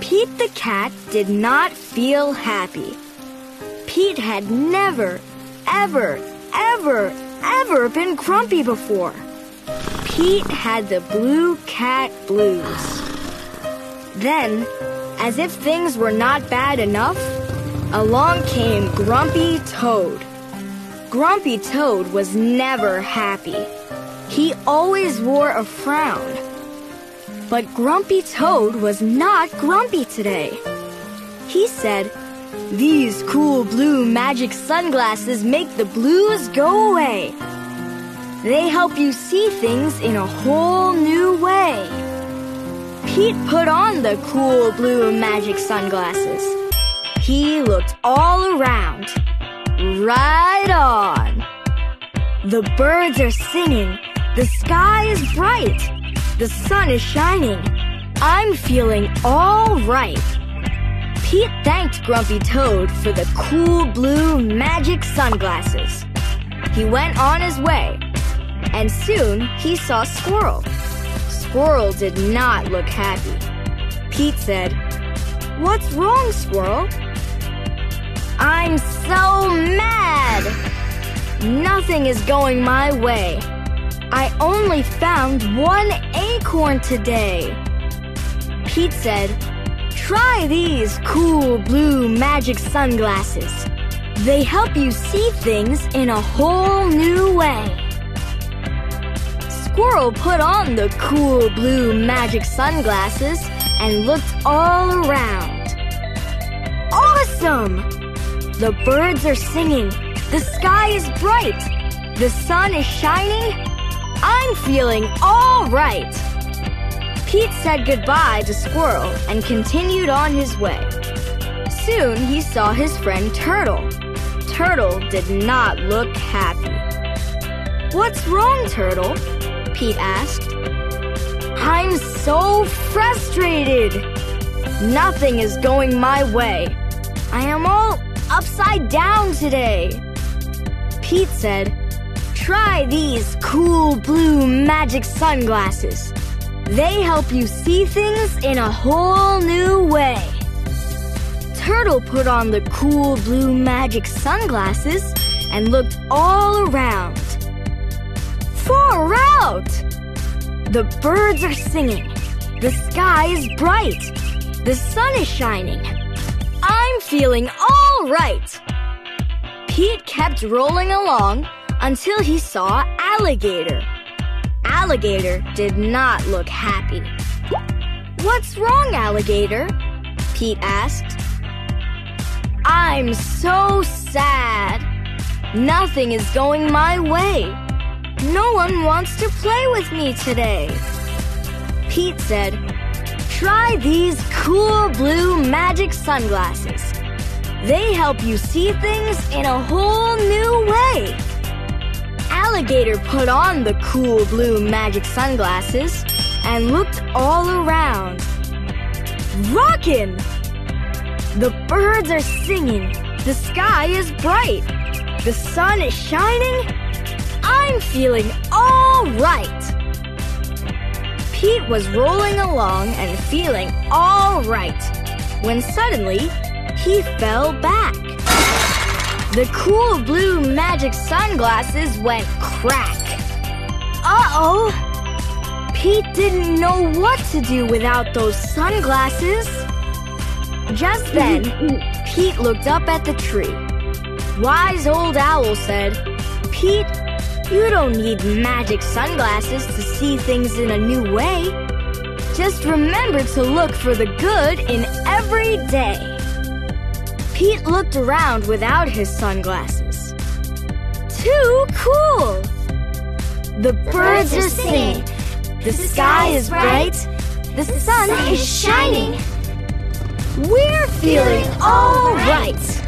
Pete the cat did not feel happy. Pete had never, ever, ever, ever been grumpy before. Pete had the blue cat blues. Then, as if things were not bad enough, along came Grumpy Toad. Grumpy Toad was never happy. He always wore a frown. But Grumpy Toad was not grumpy today. He said, These cool blue magic sunglasses make the blues go away. They help you see things in a whole new way. Pete put on the cool blue magic sunglasses. He looked all around. Right on. The birds are singing. The sky is bright. The sun is shining. I'm feeling all right. Pete thanked Grumpy Toad for the cool blue magic sunglasses. He went on his way, and soon he saw Squirrel. Squirrel did not look happy. Pete said, What's wrong, Squirrel? I'm so mad! Nothing is going my way. I only found one acorn today. Pete said, Try these cool blue magic sunglasses. They help you see things in a whole new way. Squirrel put on the cool blue magic sunglasses and looked all around. Awesome! The birds are singing. The sky is bright. The sun is shining. Feeling all right. Pete said goodbye to Squirrel and continued on his way. Soon he saw his friend Turtle. Turtle did not look happy. What's wrong, Turtle? Pete asked. I'm so frustrated. Nothing is going my way. I am all upside down today. Pete said, Try these cool blue magic sunglasses. They help you see things in a whole new way. Turtle put on the cool blue magic sunglasses and looked all around. Far out! The birds are singing. The sky is bright. The sun is shining. I'm feeling all right. Pete kept rolling along until he saw Alligator. Alligator did not look happy. What's wrong, Alligator? Pete asked. I'm so sad. Nothing is going my way. No one wants to play with me today. Pete said, Try these cool blue magic sunglasses. They help you see things in a whole new way. Alligator put on the cool blue magic sunglasses and looked all around. Rockin'! The birds are singing. The sky is bright. The sun is shining. I'm feeling all right. Pete was rolling along and feeling all right when suddenly he fell back. The cool blue magic sunglasses went crack. Uh oh! Pete didn't know what to do without those sunglasses. Just then, Pete looked up at the tree. Wise old owl said, Pete, you don't need magic sunglasses to see things in a new way. Just remember to look for the good in every day. Pete looked around without his sunglasses. Too cool! The birds are singing. The sky is bright. The sun is shining. We're feeling all right.